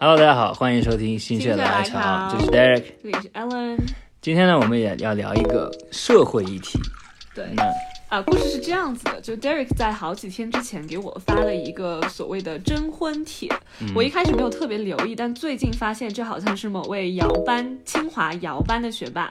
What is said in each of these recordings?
Hello，大家好，欢迎收听心血来潮，潮这是 Derek。这里是 Ellen。今天呢，我们也要聊一个社会议题。对那啊，故事是这样子的，就 Derek 在好几天之前给我发了一个所谓的征婚帖，我一开始没有特别留意，但最近发现这好像是某位姚班清华姚班的学霸，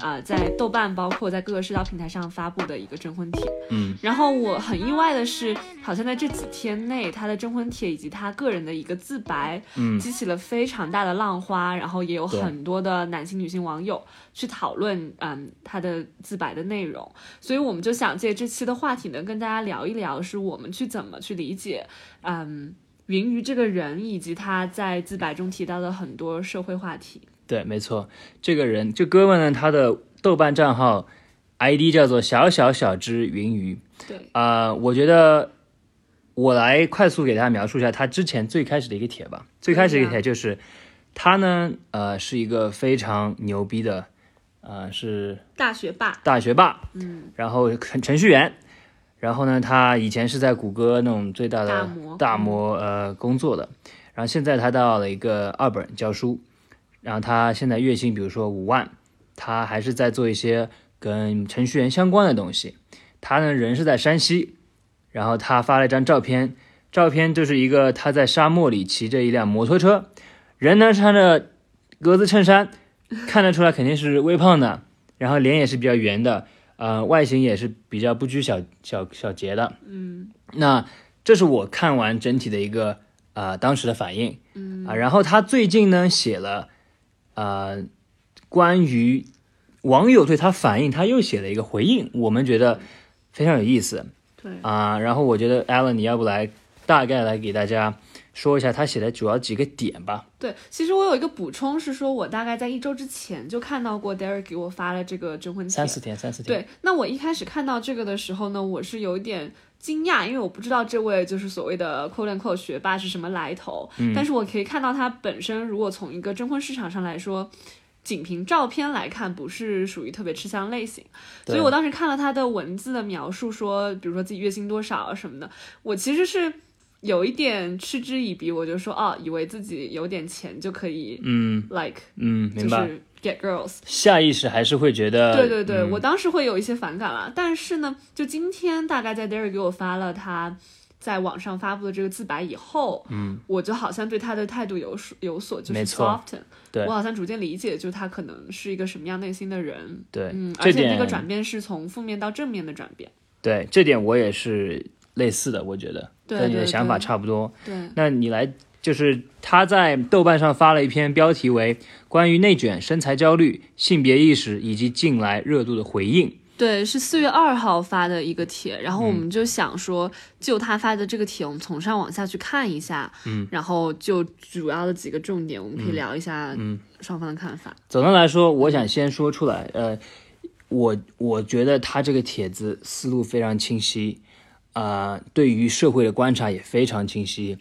啊、在豆瓣包括在各个社交平台上发布的一个征婚帖。嗯然后我很意外的是，好像在这几天内，他的征婚帖以及他个人的一个自白，嗯激起了非常大的浪花，然后也有很多的男性、女性网友去讨论，嗯，他的自白的内容。所以我们就想借这期的话题呢，跟大家聊一聊，是我们去怎么去理解，嗯，云鱼这个人，以及他在自白中提到的很多社会话题。对，没错，这个人，这哥们呢，他的豆瓣账号 ID 叫做小小小只云鱼。对，啊、我觉得我来快速给大家描述一下他之前最开始的一个帖吧。最开始一个帖就是他呢，呃，是一个非常牛逼的，呃，是大学霸，大学霸，嗯，然后程程序员，然后呢，他以前是在谷歌那种最大的大模大模呃工作的，然后现在他到了一个二本教书，然后他现在月薪比如说五万，他还是在做一些跟程序员相关的东西。他呢人是在山西，然后他发了一张照片，照片就是一个他在沙漠里骑着一辆摩托车，人呢穿着格子衬衫，看得出来肯定是微胖的，然后脸也是比较圆的，呃，外形也是比较不拘小小小节的。嗯。那这是我看完整体的一个呃当时的反应，嗯。啊，然后他最近呢写了呃关于网友对他反应，他又写了一个回应，我们觉得非常有意思。对，啊、然后我觉得 Alan 你要不来大概来给大家说一下他写的主要几个点吧？对，其实我有一个补充是说，我大概在一周之前就看到过 Derek 给我发了这个征婚帖，三四天，三四天。对，那我一开始看到这个的时候呢，我是有一点惊讶，因为我不知道这位就是所谓的 “quote unquote” 学霸是什么来头。嗯但是我可以看到他本身，如果从一个征婚市场上来说，仅凭照片来看，不是属于特别吃香类型。对所以我当时看了他的文字的描述说，比如说自己月薪多少啊什么的，我其实是。有一点嗤之以鼻，我就说哦，以为自己有点钱就可以嗯。like 嗯，就明白。是 get girls，下意识还是会觉得，对对对，嗯。我当时会有一些反感啦。但是呢，就今天大概在 Derry 给我发了他在网上发布的这个自白以后，嗯，我就好像对他的态度有所有所就是 soften，对。我好像逐渐理解，就他可能是一个什么样内心的人，对，嗯，而且这个转变是从负面到正面的转变，对这点我也是类似的，我觉得跟你的想法差不多。对，那你来，就是他在豆瓣上发了一篇标题为《关于内卷、身材焦虑、性别意识以及近来热度的回应》。对，是四月二号发的一个帖，然后我们就想说，就他发的这个帖，我们从上往下去看一下，嗯，然后就主要的几个重点，我们可以聊一下，嗯，双方的看法。总的来说，我想先说出来，呃，我我觉得他这个帖子思路非常清晰，啊，对于社会的观察也非常清晰。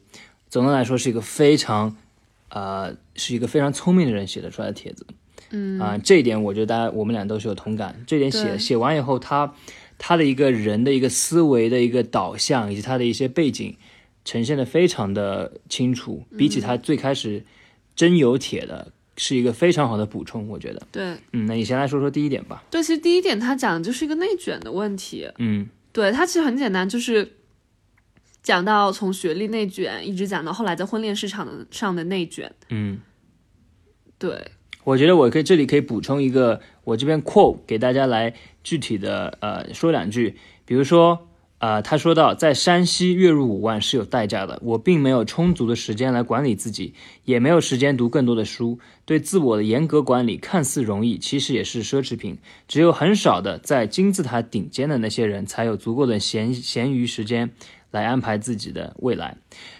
总的来说，是一个非常，呃，是一个非常聪明的人写的出来的帖子。嗯啊、这一点我觉得大家我们俩都是有同感。这点写写完以后，他他的一个人的一个思维的一个导向，以及他的一些背景，呈现的非常的清楚，比起他最开始真有帖的，是一个非常好的补充，我觉得。对嗯，那你先来说说第一点吧。对，其实第一点他讲的就是一个内卷的问题。嗯对他其实很简单，就是讲到从学历内卷，一直讲到后来在婚恋市场的上的内卷。嗯，对，我觉得我可以这里可以补充一个，我这边 quote 给大家来具体的呃说两句，比如说。啊、他说到，在山西月入五万是有代价的。我并没有充足的时间来管理自己，也没有时间读更多的书。对自我的严格管理看似容易，其实也是奢侈品。只有很少的在金字塔顶尖的那些人，才有足够的闲闲余时间来安排自己的未来。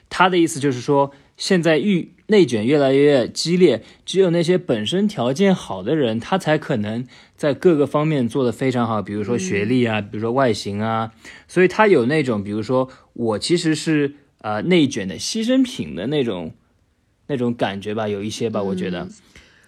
他的意思就是说，现在愈内卷越来越激烈，只有那些本身条件好的人，他才可能在各个方面做得非常好，比如说学历啊，比如说外形啊，所以他有那种，比如说我其实是呃内卷的牺牲品的那种那种感觉吧，有一些吧，我觉得。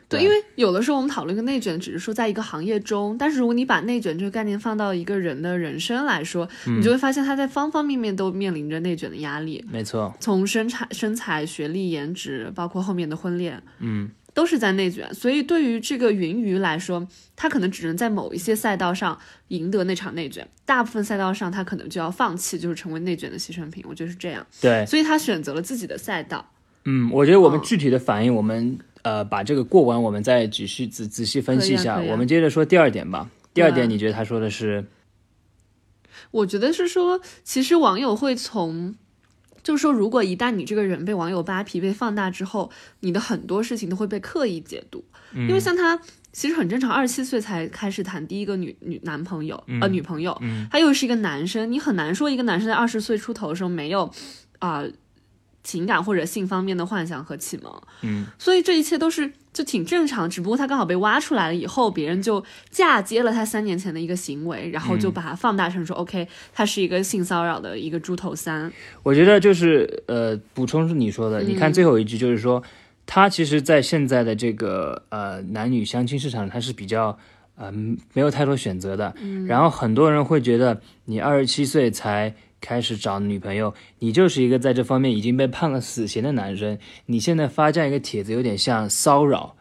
对，因为有的时候我们讨论一个内卷，只是说在一个行业中，但是如果你把内卷这个概念放到一个人的人生来说，你就会发现他在方方面面都面临着内卷的压力。没错，从身材、身材、学历、颜值，包括后面的婚恋，嗯，都是在内卷。所以对于这个云鱼来说，他可能只能在某一些赛道上赢得那场内卷，大部分赛道上他可能就要放弃，就是成为内卷的牺牲品。我觉得是这样。对，所以他选择了自己的赛道。嗯，我觉得我们哦具体的反应，我们呃把这个过完，我们再仔细仔仔细分析一下。啊啊我们接着说第二点吧。第二点，你觉得他说的是？我觉得是说，其实网友会从，就是说，如果一旦你这个人被网友扒皮、被放大之后，你的很多事情都会被刻意解读。嗯因为像他，其实很正常，二十七岁才开始谈第一个女女男朋友、呃女朋友，嗯他又是一个男生，你很难说一个男生在二十岁出头的时候没有啊、情感或者性方面的幻想和启蒙。嗯，所以这一切都是就挺正常，只不过他刚好被挖出来了以后，别人就嫁接了他三年前的一个行为，然后就把它放大成说、OK，他是一个性骚扰的一个猪头三。我觉得就是呃，补充是你说的，你嗯看最后一句就是说，他其实，在现在的这个呃男女相亲市场，他是比较呃没有太多选择的。嗯然后很多人会觉得，你二十七岁才开始找女朋友，你就是一个在这方面已经被判了死刑的男生，你现在发这样一个帖子，有点像骚扰，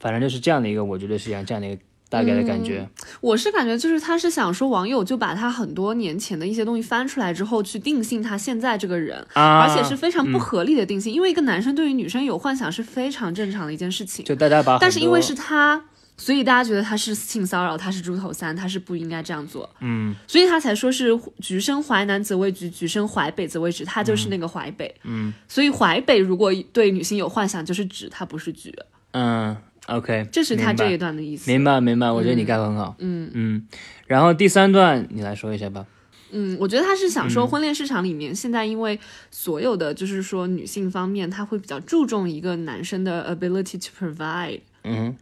反正就是这样的一个，我觉得是像这样的一个大概的感觉。我是感觉就是他是想说网友就把他很多年前的一些东西翻出来之后，去定性他现在这个人，啊，而且是非常不合理的定性，因为一个男生对于女生有幻想是非常正常的一件事情。就大家把，但是因为是他，所以大家觉得他是性骚扰，他是猪头三，他是不应该这样做，嗯所以他才说是橘生淮南则为橘，橘生淮北则为枳，他就是那个淮北。嗯所以淮北如果对女性有幻想，就是枳，他不是橘，嗯，OK，这是他这一段的意思。明白明白，我觉得你概括很好。嗯嗯，然后第三段你来说一下吧。嗯，我觉得他是想说，嗯婚恋市场里面、现在因为所有的就是说女性方面，他会比较注重一个男生的 ability to provide，嗯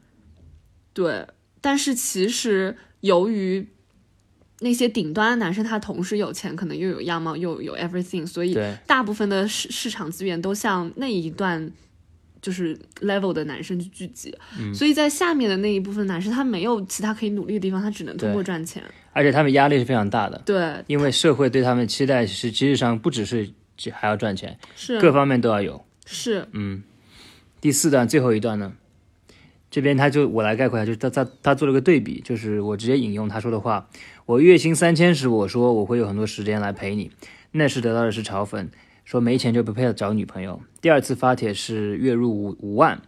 对，但是其实由于那些顶端的男生，他同时有钱，可能又有样貌，又有 everything，所以，大部分的市市场资源都向那一段就是 level 的男生去聚集，嗯所以在下面的那一部分男生，他没有其他可以努力的地方，他只能通过赚钱。而且他们压力是非常大的，对，因为社会对他们期待是其实上不只是只还要赚钱，是各方面都要有。是，嗯，第四段最后一段呢，这边他就我来概括一下，就是他他他做了个对比，就是我直接引用他说的话：我月薪三千时，我说我会有很多时间来陪你，那时得到的是嘲讽，说没钱就不配找女朋友。第二次发帖是月入五五万，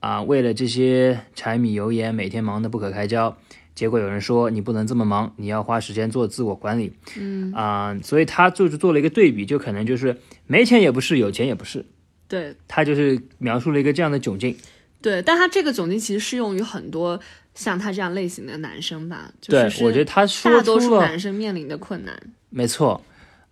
啊，为了这些柴米油盐，每天忙得不可开交。结果有人说你不能这么忙，你要花时间做自我管理。嗯啊、所以他就是做了一个对比，就可能就是没钱也不是，有钱也不是，对他就是描述了一个这样的窘境。对，但他这个窘境其实适用于很多像他这样类型的男生吧，就对我觉得他说大多数，男生面临的困难。没错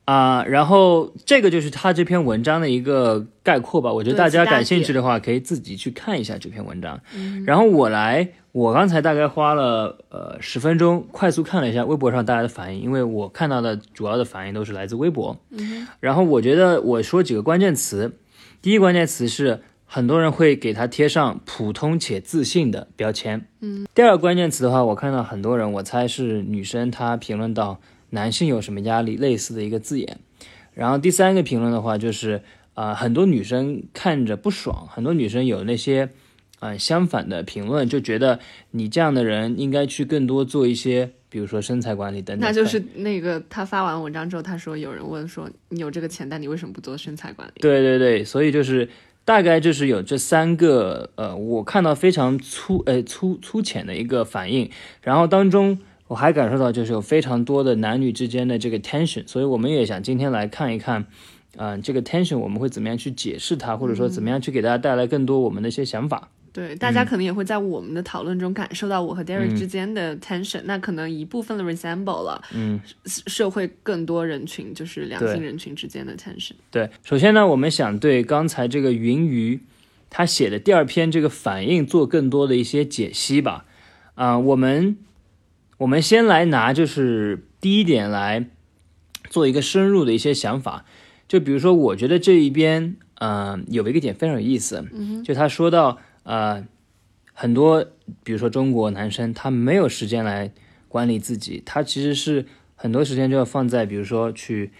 啊、然后这个就是他这篇文章的一个概括吧。我觉得大家感兴趣的话，可以自己去看一下这篇文章。嗯然后我来，我刚才大概花了呃十分钟，快速看了一下微博上大家的反应，因为我看到的主要的反应都是来自微博。嗯然后我觉得我说几个关键词，第一关键词是很多人会给他贴上普通且自信的标签。嗯，第二个关键词的话，我看到很多人，我猜是女生，她评论到男性有什么压力类似的一个字眼。然后第三个评论的话，就是啊、呃很多女生看着不爽，很多女生有那些呃相反的评论，就觉得你这样的人应该去更多做一些，比如说身材管理等等。那就是那个他发完文章之后，他说有人问说你有这个钱，但你为什么不做身材管理？对对对，所以就是大概就是有这三个呃，我看到非常粗呃粗粗浅的一个反应，然后当中我还感受到就是有非常多的男女之间的这个 tension，所以我们也想今天来看一看。嗯、这个 tension 我们会怎么样去解释它，或者说怎么样去给大家带来更多我们的一些想法？对，大家可能也会在我们的讨论中感受到我和 Derek 之间的 tension，、那可能一部分的 resemble 了，嗯，社会更多人群就是两性人群之间的 tension。对，首先呢，我们想对刚才这个云鱼他写的第二篇这个反应做更多的一些解析吧。啊、我们我们先来拿就是第一点来做一个深入的一些想法。就比如说，我觉得这一边，呃，有一个点非常有意思，就他说到，呃，很多，比如说中国男生，他没有时间来管理自己，他其实是很多时间就要放在，比如说去，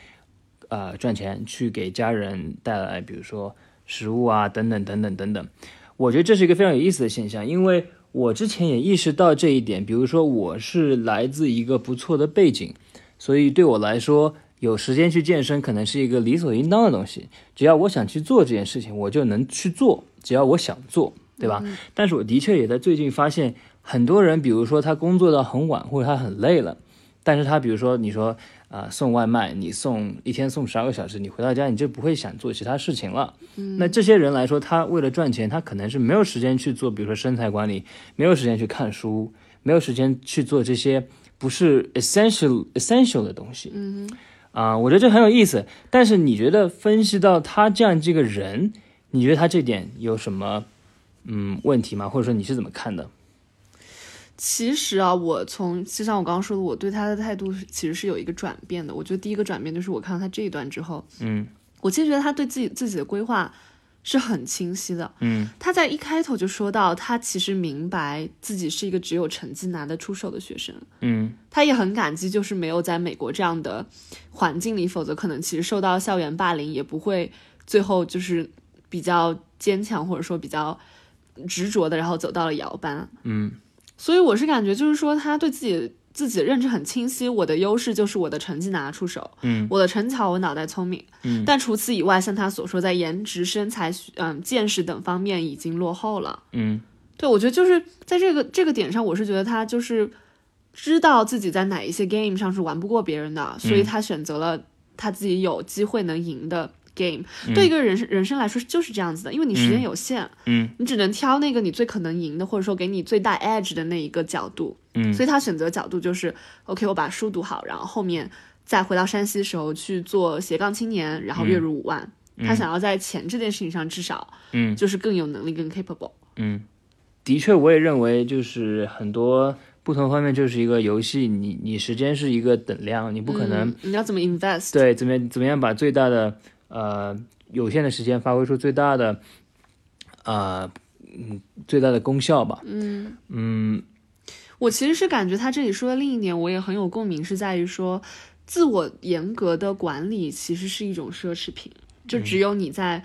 呃，赚钱，去给家人带来，比如说食物啊，等等等等等等。我觉得这是一个非常有意思的现象，因为我之前也意识到这一点。比如说，我是来自一个不错的背景，所以对我来说，有时间去健身可能是一个理所应当的东西。只要我想去做这件事情，我就能去做，只要我想做。对吧？但是我的确也在最近发现，很多人，比如说他工作到很晚，或者他很累了，但是他比如说你说啊送外卖，你送一天送十二个小时，你回到家你就不会想做其他事情了。那这些人来说，他为了赚钱，他可能是没有时间去做，比如说身材管理，没有时间去看书，没有时间去做这些不是 essential essential 的东西。嗯啊，我觉得这很有意思。但是你觉得分析到他这样这个人，你觉得他这点有什么？嗯，问题吗？或者说你是怎么看的？其实啊，我从就像我刚刚说的，我对他的态度其实是有一个转变的。我觉得第一个转变就是我看到他这一段之后，嗯，我其实觉得他对自己自己的规划是很清晰的。嗯，他在一开头就说到，他其实明白自己是一个只有成绩拿得出手的学生。嗯，他也很感激，就是没有在美国这样的环境里，否则可能其实受到校园霸凌也不会最后就是比较坚强，或者说比较。执着的，然后走到了摇班。嗯，所以我是感觉，就是说他对自己自己的认知很清晰。我的优势就是我的成绩拿出手。嗯，我的成巧，我脑袋聪明。嗯，但除此以外，像他所说，在颜值、身材、嗯见识等方面已经落后了。嗯，对，我觉得就是在这个这个点上，我是觉得他就是知道自己在哪一些 game 上是玩不过别人的，所以他选择了他自己有机会能赢的。Game 对一个人生人生来说就是这样子的，因为你时间有限，嗯，你只能挑那个你最可能赢的，或者说给你最大 edge 的那一个角度，嗯，所以他选择角度就是 OK，我把书读好，然后后面再回到山西的时候去做斜杠青年，然后月入五万，他想要在钱这件事情上至少，嗯，就是更有能力更 capable，嗯，的确，我也认为就是很多不同方面就是一个游戏，你你时间是一个等量，你不可能，你要怎么 invest？对，怎么怎么样把最大的。呃，有限的时间发挥出最大的，呃，嗯，最大的功效吧。嗯嗯，我其实是感觉他这里说的另一点，我也很有共鸣，是在于说，自我严格的管理其实是一种奢侈品，就只有你在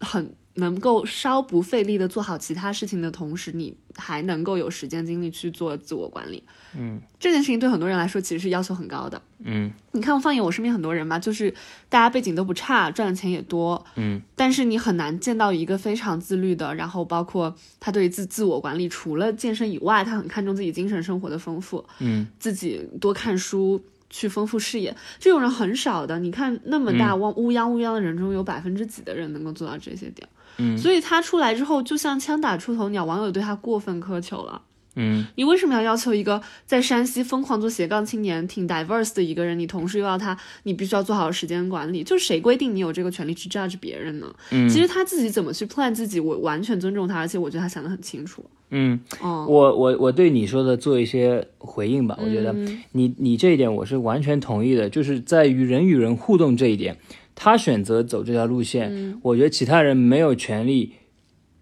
很。能够稍不费力的做好其他事情的同时，你还能够有时间精力去做自我管理。嗯，这件事情对很多人来说其实是要求很高的。嗯，你看我，放眼我身边很多人嘛，就是大家背景都不差，赚的钱也多。嗯，但是你很难见到一个非常自律的，然后包括他对自自我管理，除了健身以外，他很看重自己精神生活的丰富。嗯，自己多看书。去丰富视野，这种人很少的。你看那么大汪乌泱乌泱的人中，有百分之几的人能够做到这些点？嗯，所以他出来之后，就像枪打出头鸟，网友对他过分苛求了。嗯，你为什么要要求一个在山西疯狂做斜杠青年、挺 diverse 的一个人，你同时又要他，你必须要做好时间管理？就谁规定你有这个权利去 judge 别人呢？嗯，其实他自己怎么去 plan 自己，我完全尊重他，而且我觉得他想得很清楚。嗯，哦，我我我对你说的做一些回应吧。我觉得你你这一点我是完全同意的，就是在于人与人互动这一点，他选择走这条路线，我觉得其他人没有权利，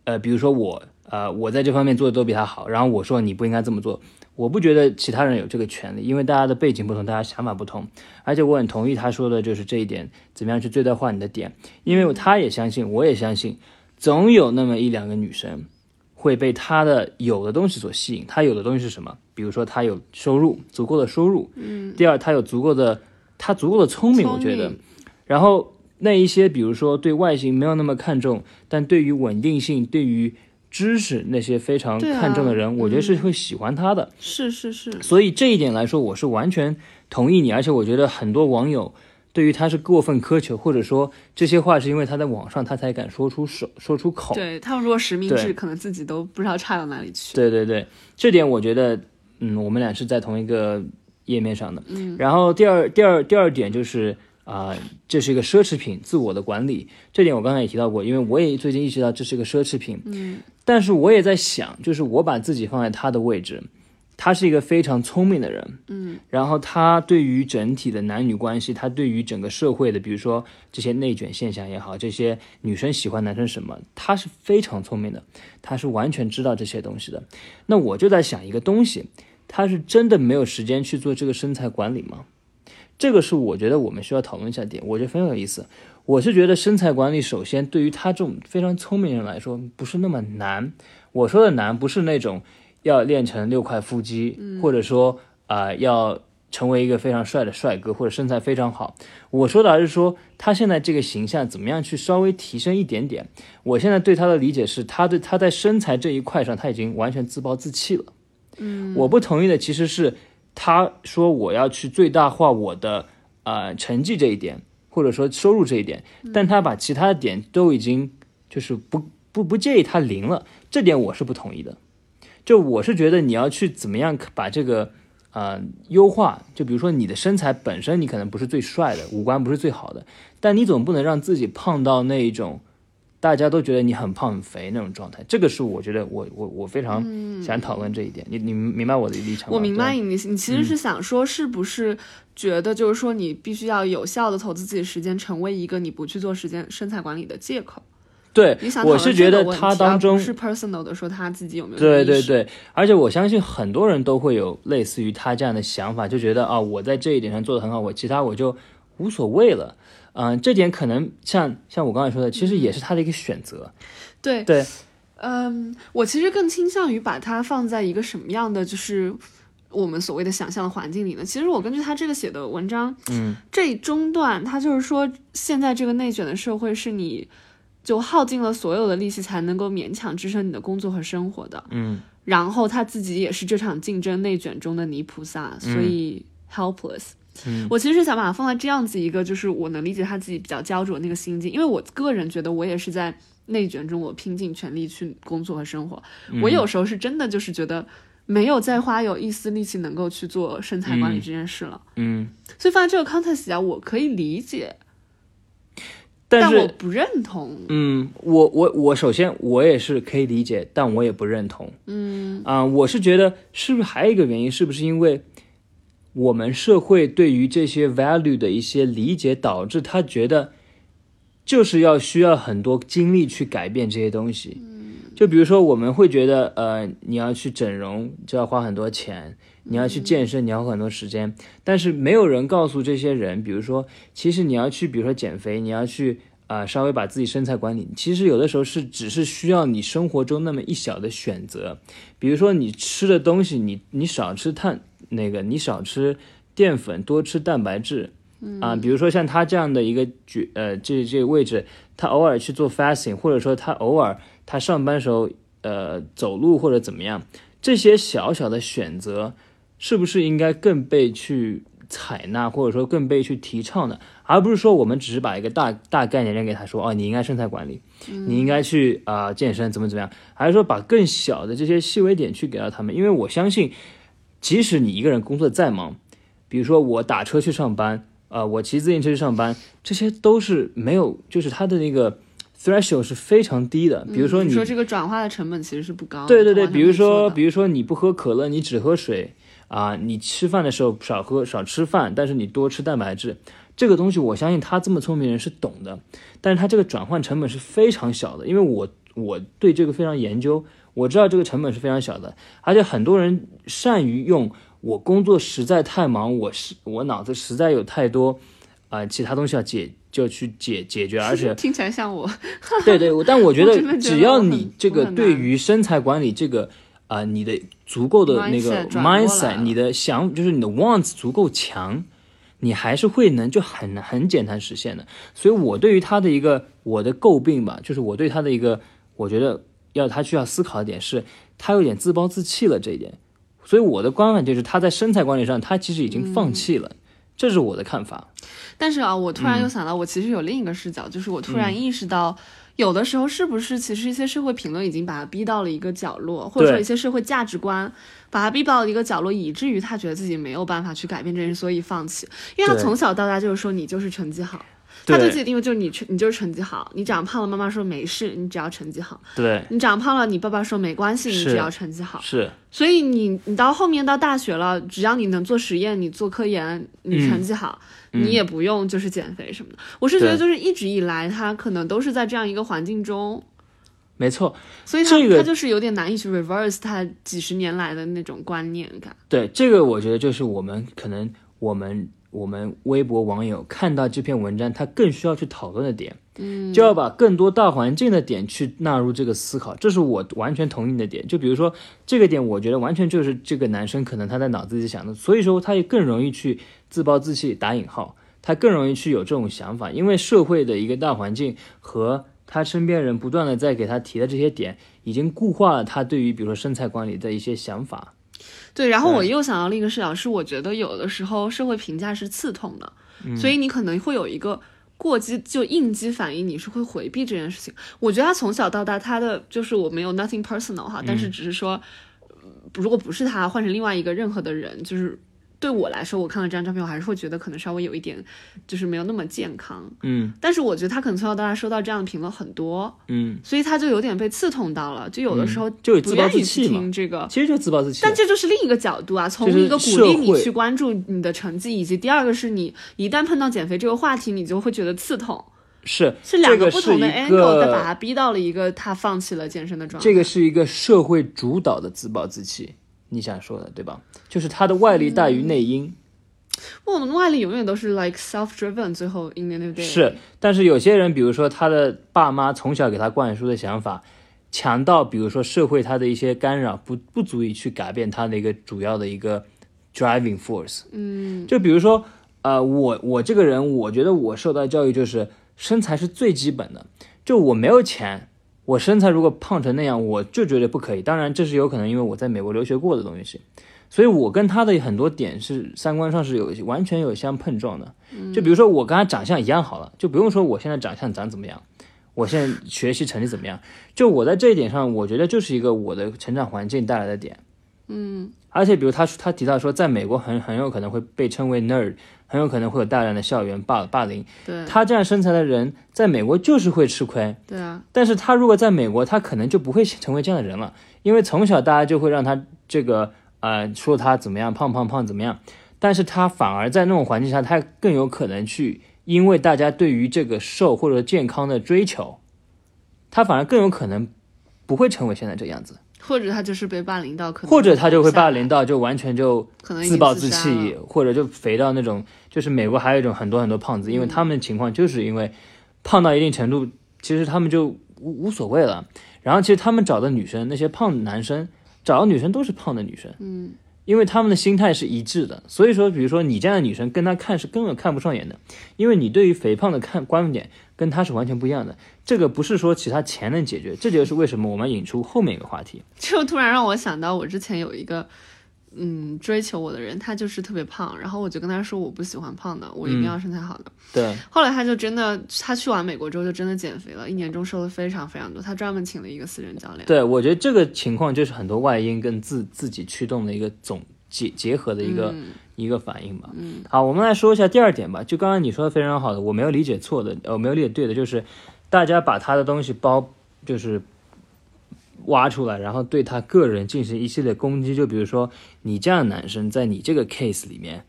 呃，比如说我。呃，我在这方面做的都比他好，然后我说你不应该这么做，我不觉得其他人有这个权利，因为大家的背景不同，大家想法不同，而且我很同意他说的就是这一点，怎么样去最大化你的点，因为他也相信，我也相信，总有那么一两个女生会被他的有的东西所吸引，他有的东西是什么？比如说他有收入，足够的收入，嗯，第二他有足够的，他足够的聪明，我觉得，然后那一些比如说对外形没有那么看重，但对于稳定性，对于知识那些非常看重的人，我觉得是会喜欢他的。是是是，所以这一点来说，我是完全同意你。而且我觉得很多网友对于他是过分苛求，或者说这些话是因为他在网上他才敢说出手说出口。对他们如果实名制，可能自己都不知道差到哪里去。对对对，这点我觉得，嗯，我们俩是在同一个页面上的。嗯，然后第二第二第二点就是。啊，这是一个奢侈品，自我的管理这点我刚才也提到过，因为我也最近意识到这是个奢侈品。嗯，但是我也在想，就是我把自己放在他的位置，他是一个非常聪明的人，嗯，然后他对于整体的男女关系，他对于整个社会的，比如说这些内卷现象也好，这些女生喜欢男生什么，他是非常聪明的，他是完全知道这些东西的。那我就在想一个东西，他是真的没有时间去做这个身材管理吗？这个是我觉得我们需要讨论一下点，我觉得非常有意思。我是觉得身材管理，首先对于他这种非常聪明人来说，不是那么难。我说的难，不是那种要练成六块腹肌，或者说啊、呃要成为一个非常帅的帅哥，或者身材非常好。我说的还是说他现在这个形象怎么样去稍微提升一点点。我现在对他的理解是，他对他在身材这一块上他已经完全自暴自弃了。嗯，我不同意的其实是他说我要去最大化我的呃成绩这一点，或者说收入这一点，但他把其他的点都已经就是不不不介意他零了，这点我是不同意的。就我是觉得你要去怎么样把这个呃优化，就比如说你的身材本身你可能不是最帅的，五官不是最好的，但你总不能让自己胖到那一种大家都觉得你很胖很肥那种状态。这个是我觉得我我我非常想讨论这一点。你你明白我的立场吗？我明白对你，你其实是想说，是不是觉得就是说你必须要有效的投资自己时间，成为一个你不去做时间身材管理的借口？对你想，我是觉得他当中是 personal 的说他自己有没有对对，对，而且我相信很多人都会有类似于他这样的想法，就觉得啊，我在这一点上做得很好，我其他我就无所谓了。嗯、这点可能像像我刚才说的，其实也是他的一个选择。对对，嗯，我其实更倾向于把它放在一个什么样的就是我们所谓的想象的环境里呢？其实我根据他这个写的文章，嗯，这一中段他就是说，现在这个内卷的社会是你就耗尽了所有的力气才能够勉强支撑你的工作和生活的。嗯，然后他自己也是这场竞争内卷中的泥菩萨，所以 helpless。嗯我其实是想把它放在这样子一个，就是我能理解他自己比较焦灼的那个心境，因为我个人觉得我也是在内卷中，我拼尽全力去工作和生活。我有时候是真的就是觉得没有再花有一丝力气能够去做身材管理这件事了，嗯，所以放在这个 context 下，我可以理解，但是我不认同。嗯，我我我首先我也是可以理解，但我也不认同。嗯。啊、我是觉得是不是还有一个原因，是不是因为我们社会对于这些 value 的一些理解，导致他觉得就是要需要很多精力去改变这些东西。就比如说我们会觉得，呃，你要去整容就要花很多钱，你要去健身你要花很多时间，但是没有人告诉这些人，比如说，其实你要去，比如说减肥，你要去啊、呃稍微把自己身材管理，其实有的时候是只是需要你生活中那么一小的选择，比如说你吃的东西，你你少吃碳那个，你少吃淀粉，多吃蛋白质。啊，比如说像他这样的一个举呃这这个位置，他偶尔去做 fasting，或者说他偶尔他上班时候呃走路或者怎么样，这些小小的选择，是不是应该更被去采纳，或者说更被去提倡呢，而不是说我们只是把一个大大概念扔给他说，哦，你应该身材管理，你应该去啊、健身，怎么怎么样，还是说把更小的这些细微点去给到他们？因为我相信，即使你一个人工作再忙，比如说我打车去上班，呃，我骑自行车去上班，这些都是没有，就是他的那个 threshold 是非常低的。比如说你嗯说这个转化的成本其实是不高，对对对，比如说，比如说你不喝可乐，你只喝水啊、你吃饭的时候少喝少吃饭，但是你多吃蛋白质，这个东西我相信他这么聪明人是懂的，但是他这个转换成本是非常小的，因为我我对这个非常研究，我知道这个成本是非常小的，而且很多人善于用我工作实在太忙，我是我脑子实在有太多啊、其他东西要解就去解解决，而且听起来像我，对对，我但我觉得 只要你这个对于身材管理这个啊、你的足够的那个 Mindset 你的想就是你的 wants 足够强，你还是会能就很很简单实现的。所以我对于他的一个我的诟病吧，就是我对他的一个我觉得要他需要思考的点是，他有点自暴自弃了这一点。所以我的观感就是他在身材管理上，他其实已经放弃了，这是我的看法。但是啊，我突嗯然又想到，我其实有另一个视角，就是我突然意识到，有的时候是不是其实一些社会评论已经把他逼到了一个角落，或者说一些社会价值观把他逼到了一个角落，以至于他觉得自己没有办法去改变这件事，所以放弃。因为他从小到大就是说你就是成绩好。他对对自己定位就是你成你就是成绩好，你长胖了，妈妈说没事，你只要成绩好；对，你长胖了，你爸爸说没关系，你只要成绩好。是，所以你你到后面到大学了，只要你能做实验，你做科研，你成绩好，你也不用就是减肥什么的。我是觉得就是一直以来他可能都是在这样一个环境中，没错。所以他、这个他就是有点难以去 reverse 他几十年来的那种观念感。对，这个我觉得就是我们可能我们我们微博网友看到这篇文章，他更需要去讨论的点，嗯，就要把更多大环境的点去纳入这个思考，这是我完全同意的点。就比如说这个点，我觉得完全就是这个男生可能他在脑子里想的，所以说他也更容易去自暴自弃，打引号，他更容易去有这种想法，因为社会的一个大环境和他身边人不断的在给他提的这些点，已经固化了他对于比如说身材管理的一些想法。对，然后我又想到另一个视角，是我觉得有的时候社会评价是刺痛的，所以你可能会有一个过激就应激反应，你是会回避这件事情。我觉得他从小到大，他的就是我没有 nothing personal 哈，但是只是说，呃如果不是他，换成另外一个任何的人，就是。对我来说，我看到这张照片，我还是会觉得可能稍微有一点，就是没有那么健康。嗯但是我觉得他可能从小到大收到这样的评论很多，嗯，所以他就有点被刺痛到了，就有的时候不就有自暴愿意去自弃嘛听这个。其实就自暴自弃。但这就是另一个角度啊，从一个鼓励你去关注你的成绩，以及第二个是你一旦碰到减肥这个话题，你就会觉得刺痛，是是两个不同的 angle，再把他逼到了一个他放弃了健身的状态。这个是一个社会主导的自暴自弃，你想说的对吧？就是它的外力大于内因。我们外力永远都是 like self driven，最后 in the end 是，但是有些人，比如说他的爸妈从小给他灌输的想法，强到比如说社会他的一些干扰，不不足以去改变他的一个主要的一个 driving force。嗯，就比如说，呃，我我这个人，我觉得我受到教育就是身材是最基本的，就我没有钱。我身材如果胖成那样，我就觉得不可以。当然，这是有可能，因为我在美国留学过的东西，所以我跟他的很多点是三观上是有完全有相碰撞的。就比如说我跟他长相一样好了，就不用说我现在长相长怎么样，我现在学习成绩怎么样，就我在这一点上，我觉得就是一个我的成长环境带来的点。嗯，而且比如他他提到说，在美国很很有可能会被称为 nerd，很有可能会有大量的校园霸霸凌。对他这样身材的人，在美国就是会吃亏。对啊，但是他如果在美国，他可能就不会成为这样的人了，因为从小大家就会让他这个呃说他怎么样胖胖胖怎么样，但是他反而在那种环境下，他更有可能去，因为大家对于这个瘦或者健康的追求，他反而更有可能不会成为现在这样子，或者他就是被霸凌到，可能或者他就会霸凌到，就完全就自暴自弃了，或者就肥到那种，就是美国还有一种很多很多胖子，因为他们的情况就是因为胖到一定程度，其实他们就无无所谓了。然后其实他们找的女生，那些胖男生找的女生都是胖的女生，嗯，因为他们的心态是一致的。所以说，比如说你这样的女生跟他看是根本看不上眼的，因为你对于肥胖的看观点跟他是完全不一样的。这个不是说其他钱能解决，这就是为什么我们引出后面一个话题。就突然让我想到，我之前有一个嗯追求我的人，他就是特别胖，然后我就跟他说我不喜欢胖的，我一定要身材好的。对，后来他就真的，他去完美国之后就真的减肥了，一年中瘦了非常非常多。他专门请了一个私人教练。对，我觉得这个情况就是很多外因跟自自己驱动的一个总结结合的一个、一个反应吧。嗯，好，我们来说一下第二点吧。就刚刚你说的非常好的，我没有理解错的，呃，我没有理解对的，就是大家把他的东西包就是挖出来，然后对他个人进行一系列攻击。就比如说你这样的男生，在你这个 case 里面，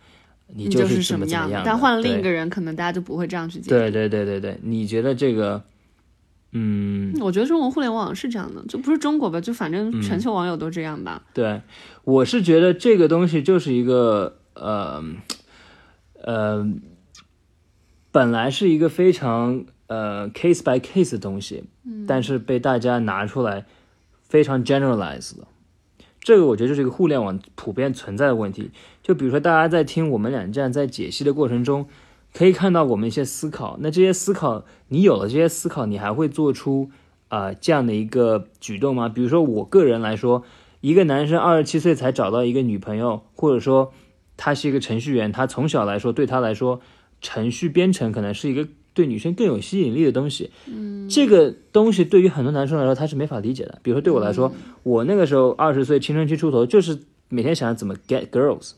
你你就是什么样，但换了另一个人，可能大家就不会这样去解对对对对对，你觉得这个，嗯，我觉得中国互联网是这样的，就不是中国吧，就反正全球网友都这样吧。对，我是觉得这个东西就是一个呃呃，本来是一个非常呃 case by case 的东西，但是被大家拿出来非常 generalized 的。这个我觉得就是一个互联网普遍存在的问题。就比如说，大家在听我们俩这样在解析的过程中，可以看到我们一些思考。那这些思考，你有了这些思考，你还会做出啊、这样的一个举动吗？比如说，我个人来说，一个男生二十七岁才找到一个女朋友，或者说他是一个程序员，他从小来说对他来说，程序编程可能是一个对女生更有吸引力的东西。嗯，这个东西对于很多男生来说他是没法理解的。比如说对我来说，我那个时候二十岁青春期出头，就是每天想着怎么 get girls。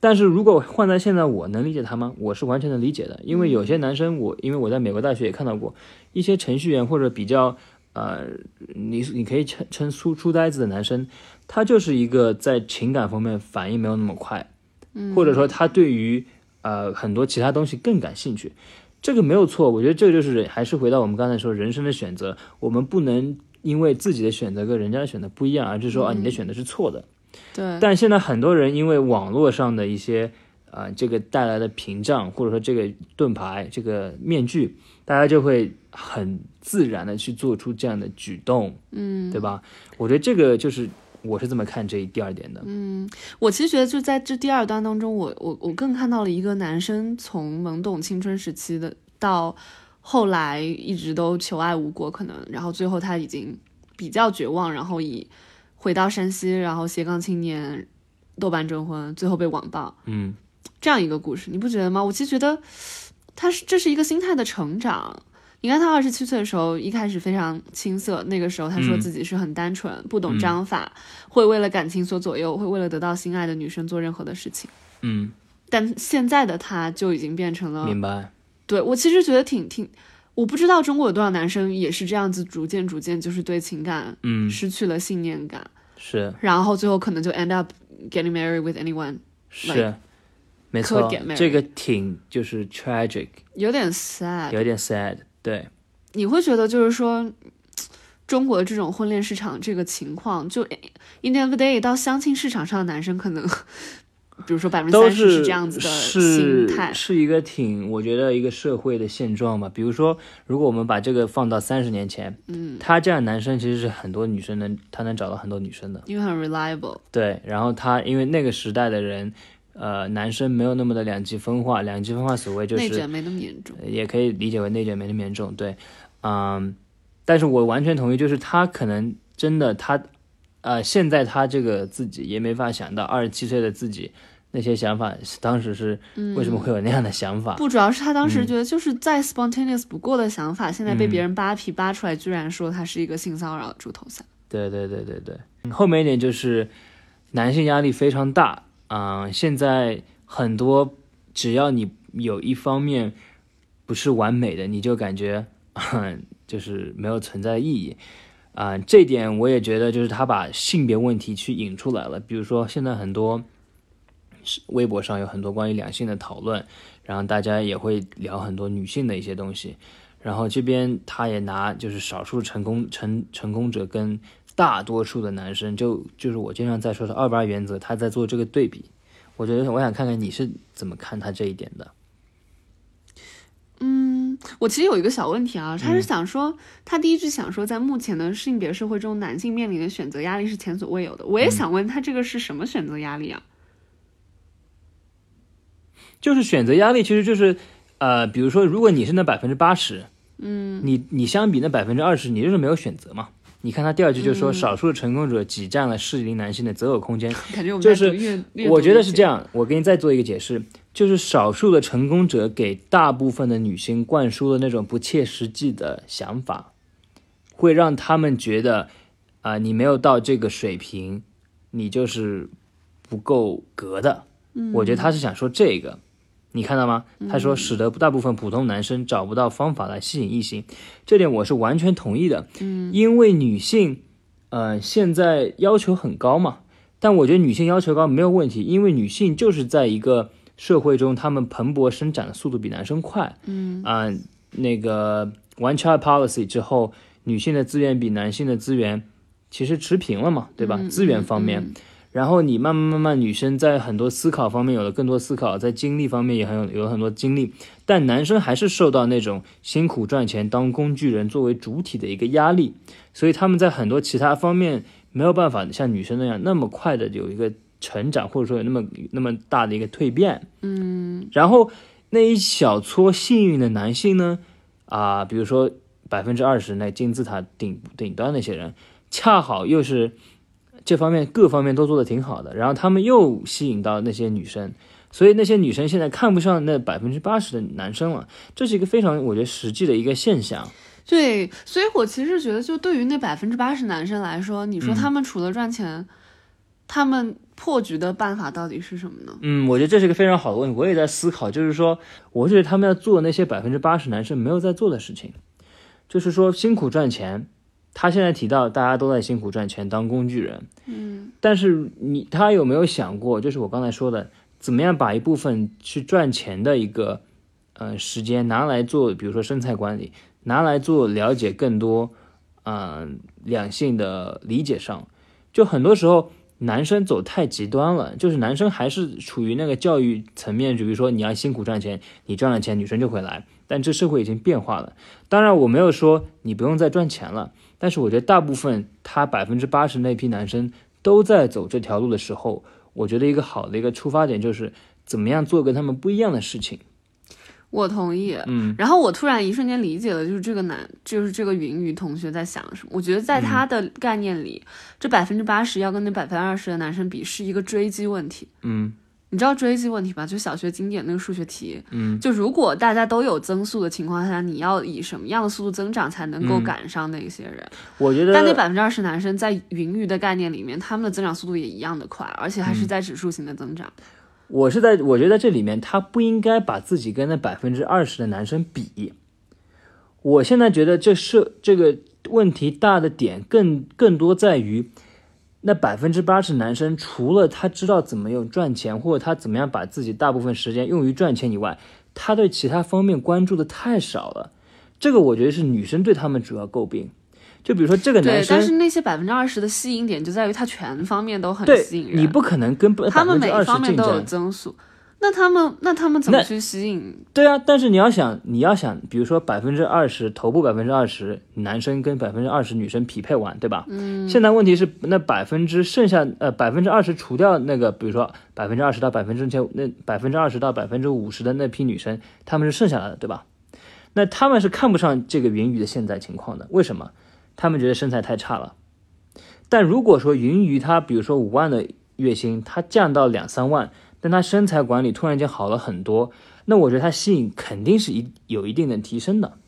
但是如果换在现在，我能理解他吗？我是完全能理解的，因为有些男生，我因为我在美国大学也看到过一些程序员或者比较呃，你你可以称称书书呆子的男生，他就是一个在情感方面反应没有那么快，嗯或者说他对于呃很多其他东西更感兴趣，这个没有错，我觉得这个就是人还是回到我们刚才说人生的选择，我们不能因为自己的选择跟人家的选择不一样，而是说啊你的选择是错的。对，但现在很多人因为网络上的一些啊、呃这个带来的屏障，或者说这个盾牌、这个面具，大家就会很自然的去做出这样的举动，嗯，对吧？我觉得这个就是我是这么看这一第二点的，嗯我其实觉得就在这第二段当中，我我我更看到了一个男生从懵懂青春时期的到后来一直都求爱无果，可能然后最后他已经比较绝望，然后以回到山西，然后斜杠青年，豆瓣征婚，最后被网暴嗯这样一个故事，你不觉得吗？我其实觉得他是这是一个心态的成长。你看他二十七岁的时候，一开始非常青涩，那个时候他说嗯。自己是很单纯，不懂章法，会为了感情所左右，会为了得到心爱的女生做任何的事情。嗯，但现在的他就已经变成了，明白，对我其实觉得挺挺，我不知道中国有多少男生也是这样子，逐渐逐渐就是对情感嗯。失去了信念感，是。然后最后可能就 end up getting married with anyone，是。没错这个挺就是 tragic，有点 sad。有点 sad，对，你会觉得就是说，中国这种婚恋市场这个情况，就 in the end of the day 到相亲市场上的男生可能，比如说百分之三十是这样子的心是态，是一个挺，我觉得一个社会的现状吧。比如说，如果我们把这个放到三十年前，嗯，他这样男生其实是很多女生能他能找到很多女生的，因为很 reliable。对。然后他因为那个时代的人，呃，男生没有那么的两极分化，两极分化所谓就是内卷没那么严重，也可以理解为内卷没那么严重，对，嗯，但是我完全同意，就是他可能真的他，呃，现在他这个自己也没法想到二十七岁的自己那些想法，当时是为什么会有那样的想法？不主要是他当嗯。时觉得就是再 spontaneous 不过的想法，现在被别人扒皮扒出来，居然说他是一个性骚扰的猪头三。对对对对对，嗯后面一点就是男性压力非常大，啊、现在很多只要你有一方面不是完美的，你就感觉就是没有存在意义。啊、这点我也觉得，就是他把性别问题去引出来了。比如说，现在很多是微博上有很多关于两性的讨论，然后大家也会聊很多女性的一些东西。然后这边他也拿就是少数成功成成功者跟大多数的男生，就就是我经常在说的二八原则，他在做这个对比。我觉得我想看看你是怎么看他这一点的。嗯我其实有一个小问题啊，他是想说，他第一句想说，在目前的性别社会中，男性面临的选择压力是前所未有的。我也想问他，这个是什么选择压力啊？就是选择压力，其实就是，呃，比如说，如果你是那百分之八十，嗯，你你相比那百分之二十，你就是没有选择嘛。你看他第二句就说，少数的成功者挤占了适龄男性的择偶空间。感觉我们就是我觉得是这样，我给你再做一个解释，就是少数的成功者给大部分的女性灌输的那种不切实际的想法，会让他们觉得，啊、你没有到这个水平，你就是不够格的。我觉得他是想说这个，你看到吗？他说使得大部分普通男生找不到方法来吸引异性，这点我是完全同意的。嗯，因为女性，呃，现在要求很高嘛，但我觉得女性要求高没有问题，因为女性就是在一个社会中，她们蓬勃生长的速度比男生快。嗯啊、那个 one child policy 之后，女性的资源比男性的资源其实持平了嘛，对吧？资源方面。然后你慢慢慢慢，女生在很多思考方面有了更多思考，在精力方面也很有有很多精力，但男生还是受到那种辛苦赚钱当工具人作为主体的一个压力，所以他们在很多其他方面没有办法像女生那样那么快的有一个成长，或者说有那么那么大的一个蜕变。嗯，然后那一小撮幸运的男性呢，啊、比如说百分之二十那金字塔顶顶端那些人，恰好又是这方面各方面都做得挺好的，然后他们又吸引到那些女生，所以那些女生现在看不上那百分之八十的男生了，这是一个非常我觉得实际的一个现象。对，所以我其实觉得，就对于那百分之八十男生来说，你说他们除了赚钱，他们破局的办法到底是什么呢？嗯，我觉得这是一个非常好的问题，我也在思考，就是说，我觉得他们要做那些百分之八十男生没有在做的事情，就是说辛苦赚钱。他现在提到大家都在辛苦赚钱当工具人，嗯，但是你他有没有想过，就是我刚才说的，怎么样把一部分去赚钱的一个呃时间拿来做，比如说身材管理，拿来做了解更多，嗯、两性的理解上，就很多时候男生走太极端了，就是男生还是处于那个教育层面，就比如说你要辛苦赚钱，你赚了钱女生就会来，但这社会已经变化了。当然我没有说你不用再赚钱了，但是我觉得大部分他百分之八十那批男生都在走这条路的时候，我觉得一个好的一个出发点就是怎么样做跟他们不一样的事情。我同意。嗯，然后我突然一瞬间理解了，就是这个男，就是这个云雨同学在想什么。我觉得在他的概念里，这百分之八十要跟那百分之二十的男生比，是一个追击问题。嗯你知道追击问题吧？就小学经典那个数学题，嗯，就如果大家都有增速的情况下，你要以什么样的速度增长才能够嗯赶上那些人？我觉得但那百分之二十男生在云鱼的概念里面，他们的增长速度也一样的快，而且还嗯是在指数型的增长。我是在，我觉得在这里面，他不应该把自己跟那百分之二十的男生比。我现在觉得这是这个问题大的点更更多在于，那百分之八十男生除了他知道怎么用赚钱，或者他怎么样把自己大部分时间用于赚钱以外，他对其他方面关注的太少了。这个我觉得是女生对他们主要诟病。就比如说这个男，生但，是那些百分之二十的吸引点就在于他全方面都很吸引人。你不可能跟百他们每一方面都有。增速，那他们那他们怎么去吸引？对啊，但是你要想，你要想，比如说百分之二十头部百分之二十男生跟百分之二十女生匹配完，对吧？嗯。现在问题是，那百分之剩下呃百分之二十除掉那个，比如说百分之二十到百分之前那百分之二十到百分之五十的那批女生，她们是剩下来的，对吧？那他们是看不上这个云鱼的现在情况的，为什么？他们觉得身材太差了。但如果说云鱼他比如说五万的月薪，他降到两三万，但他身材管理突然间好了很多，那我觉得他吸引肯定是一有一定的提升的。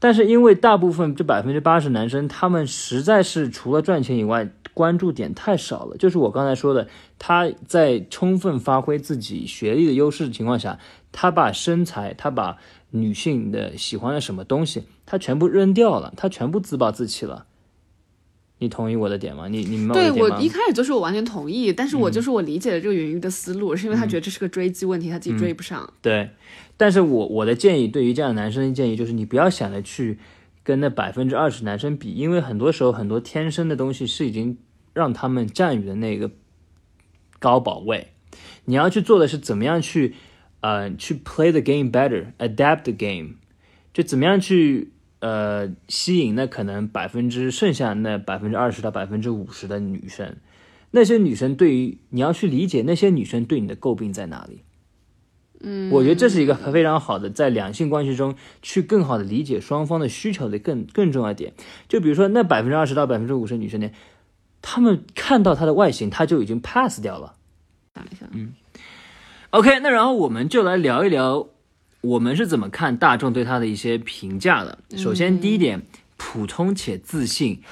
但是因为大部分这百分之八十男生，他们实在是除了赚钱以外，关注点太少了。就是我刚才说的，他在充分发挥自己学历的优势的情况下，他把身材，他把女性的喜欢的什么东西，他全部扔掉了，他全部自暴自弃了。你同意我的点吗？你你明白对？我一开始就是我完全同意，但是我就是我理解的这个源于的思路，是因为他觉得这是个追击问题，他自己追不上。对，但是我我的建议，对于这样的男生的建议就是，你不要想着去跟那百分之二十男生比，因为很多时候很多天生的东西是已经让他们占据的那个高保位。你要去做的是怎么样去，呃，去 play the game better，adapt the game，就怎么样去呃吸引那可能百分之剩下那百分之二十到百分之五十的女生。那些女生对于你要去理解那些女生对你的诟病在哪里。嗯，我觉得这是一个非常好的在两性关系中去更好的理解双方的需求的更更重要一点。就比如说那百分之二十到百分之五十女生呢，她们看到她的外形，她就已经 pass 掉了。想一下，OK，那然后我们就来聊一聊我们是怎么看大众对他的一些评价的。首先第一点，普通且自信。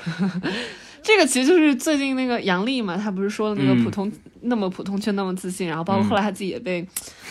这个其实就是最近那个杨笠嘛，他不是说的那个嗯普通、那么普通却那么自信，然后包括后来他自己也被，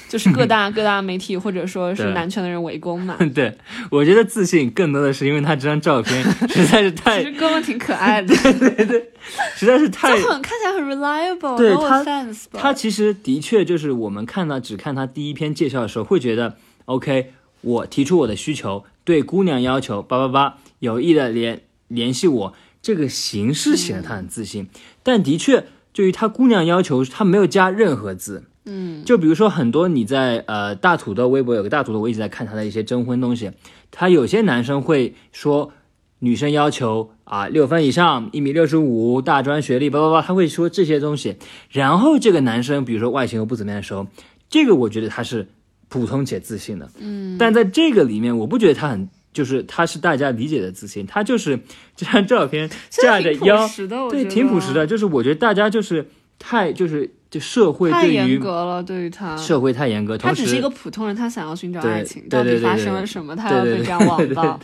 就是各大 各大媒体或者说是男权的人围攻嘛。对，我觉得自信更多的是因为他这张照片实在是太其实哥们挺可爱的，对对对实在是太就很看起来很 reliable，对 no 他 offense。他其实的确就是我们看到只看他第一篇介绍的时候，会觉得 OK，我提出我的需求，对姑娘要求八八八，有意的联联系我，这个形式显得他很自信，但的确对于他姑娘要求，他没有加任何字。嗯，就比如说很多你在呃大土豆微博有个大土豆，我一直在看他的一些征婚东西，他有些男生会说女生要求啊六分以上，一米六十五，大专学历，叭叭叭，他会说这些东西。然后这个男生比如说外形又不怎么样的时候，这个我觉得他是普通且自信的，嗯，但在这个里面，我不觉得他很。就是他是大家理解的自信，他就是 这张照片架着腰，对，挺朴实的。就是我觉得大家就是太就是就社会太严格了，对于他，社会太严格，他只是一个普通人，他想要寻找爱情，对对对对到底发生了什么，他对对对要被这样网暴？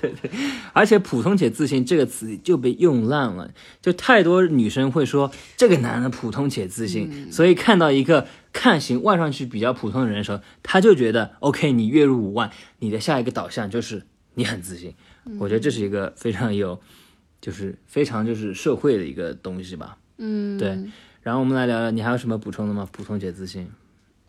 而且“普通且自信”这个词就被用烂了，就太多女生会说这个男的普通且自信，嗯所以看到一个看型望上去比较普通的人的时候，他就觉得 OK，你月入五万，你的下一个导向就是你很自信。我觉得这是一个非常有，就是非常就是社会的一个东西吧。嗯，对。然后我们来聊聊，你还有什么补充的吗？普通且自信。